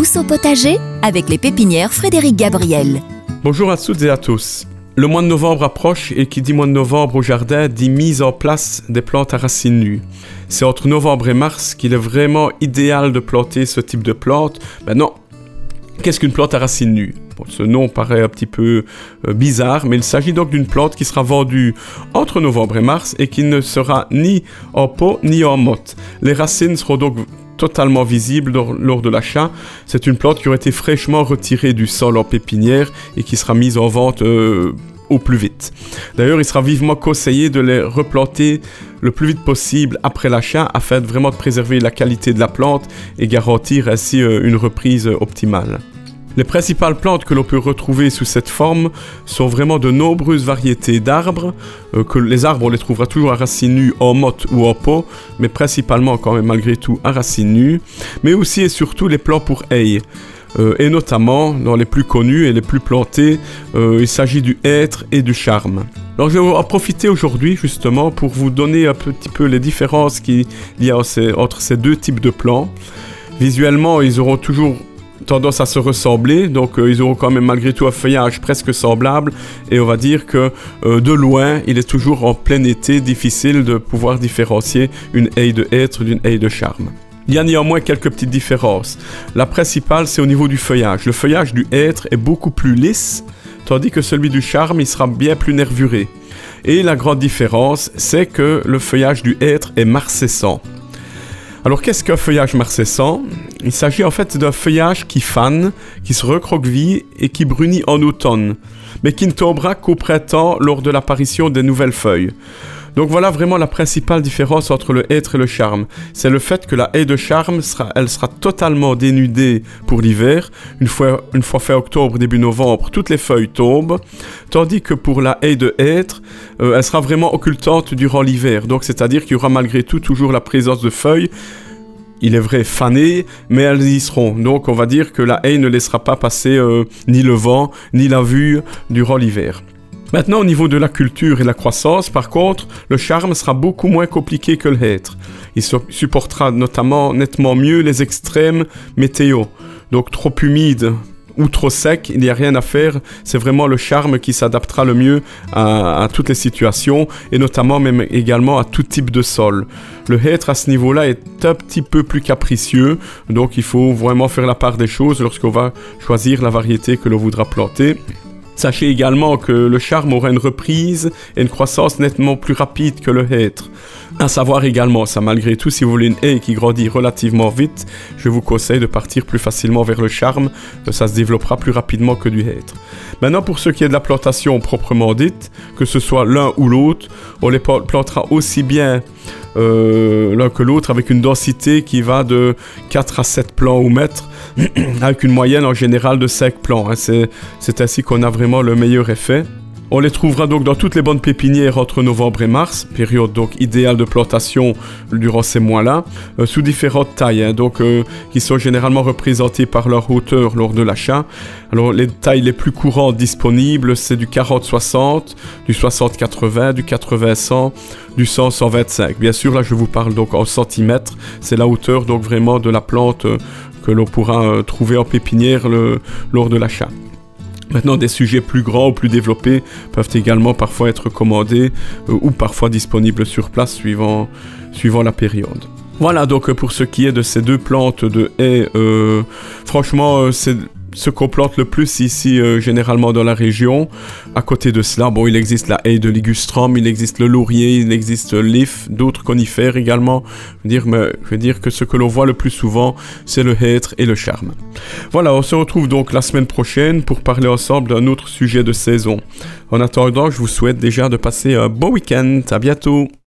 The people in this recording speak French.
au potager avec les pépinières Frédéric Gabriel. Bonjour à toutes et à tous. Le mois de novembre approche et qui dit mois de novembre au jardin dit mise en place des plantes à racines nues. C'est entre novembre et mars qu'il est vraiment idéal de planter ce type de plante. Maintenant, qu'est-ce qu'une plante à racines nues? Ce nom paraît un petit peu euh, bizarre, mais il s'agit donc d'une plante qui sera vendue entre novembre et mars et qui ne sera ni en pot ni en motte. Les racines seront donc totalement visible lors, de l'achat. C'est une plante qui aurait été fraîchement retirée du sol en pépinière et qui sera mise en vente euh, au plus vite. D'ailleurs, il sera vivement conseillé de les replanter le plus vite possible après l'achat afin de vraiment de préserver la qualité de la plante et garantir ainsi euh, une reprise optimale. Les principales plantes que l'on peut retrouver sous cette forme sont vraiment de nombreuses variétés d'arbres, euh, que les arbres on les trouvera toujours à racines nues en motte ou en pot, mais principalement quand même malgré tout à racines nues, mais aussi et surtout les plants pour haies. Euh, et notamment dans les plus connus et les plus plantés, euh, il s'agit du hêtre et du charme. Alors je vais en profiter aujourd'hui justement pour vous donner un petit peu les différences qu'il y a entre ces deux types de plants. Visuellement, ils auront toujours tendance à se ressembler, donc euh, ils auront quand même malgré tout un feuillage presque semblable, et on va dire que euh, de loin, il est toujours en plein été difficile de pouvoir différencier une haie de hêtre d'une haie de charme. Il y a néanmoins quelques petites différences. La principale, c'est au niveau du feuillage. Le feuillage du hêtre est beaucoup plus lisse, tandis que celui du charme, il sera bien plus nervuré. Et la grande différence, c'est que le feuillage du hêtre est marcescent. Alors qu'est-ce qu'un feuillage marcescent Il s'agit en fait d'un feuillage qui fane, qui se recroqueville et qui brunit en automne, mais qui ne tombera qu'au printemps lors de l'apparition des nouvelles feuilles. Donc voilà vraiment la principale différence entre le hêtre et le charme. C'est le fait que la haie de charme sera, elle sera totalement dénudée pour l'hiver. Une fois, une fois fait octobre, début novembre, toutes les feuilles tombent. Tandis que pour la haie de hêtre, euh, elle sera vraiment occultante durant l'hiver. Donc c'est-à-dire qu'il y aura malgré tout toujours la présence de feuilles il est vrai, fanées, mais elles y seront. Donc on va dire que la haie ne laissera pas passer euh, ni le vent, ni la vue durant l'hiver. Maintenant, au niveau de la culture et la croissance, par contre, le charme sera beaucoup moins compliqué que le hêtre. Il supportera notamment nettement mieux les extrêmes météo. Donc trop humide ou trop sec, il n'y a rien à faire. C'est vraiment le charme qui s'adaptera le mieux à, toutes les situations et notamment même également à tout type de sol. Le hêtre à ce niveau-là est un petit peu plus capricieux, donc il faut vraiment faire la part des choses lorsqu'on va choisir la variété que l'on voudra planter. Sachez également que le charme aura une reprise et une croissance nettement plus rapide que le hêtre. À savoir également, ça malgré tout, si vous voulez une haie qui grandit relativement vite, je vous conseille de partir plus facilement vers le charme, ça se développera plus rapidement que du hêtre. Maintenant, pour ce qui est de la plantation proprement dite, que ce soit l'un ou l'autre, on les plantera aussi bien euh, l'un que l'autre avec une densité qui va de 4 à 7 plants au mètre, avec une moyenne en général de 5 plants. Hein. C'est ainsi qu'on a vraiment le meilleur effet. On les trouvera donc dans toutes les bonnes pépinières entre novembre et mars, période donc idéale de plantation durant ces mois-là, euh, sous différentes tailles, hein, donc euh, qui sont généralement représentées par leur hauteur lors de l'achat. Alors les tailles les plus courantes disponibles, c'est du 40-60, du 60-80, du 80-100, du 100-125. Bien sûr, là je vous parle donc en centimètres, c'est la hauteur donc vraiment de la plante euh, que l'on pourra trouver en pépinière lors de l'achat. Maintenant, des sujets plus grands ou plus développés peuvent également parfois être commandés euh, ou parfois disponibles sur place suivant, la période. Voilà donc pour ce qui est de ces deux plantes de haies. Euh, franchement, euh, c'est ce qu'on plante le plus ici, euh, généralement dans la région. À côté de cela, bon, il existe la haie de ligustrum, il existe le laurier, il existe l'if, d'autres conifères également. Je veux dire, mais, je veux dire que ce que l'on voit le plus souvent, c'est le hêtre et le charme. Voilà, on se retrouve donc la semaine prochaine pour parler ensemble d'un autre sujet de saison. En attendant, je vous souhaite déjà de passer un bon week-end. À bientôt.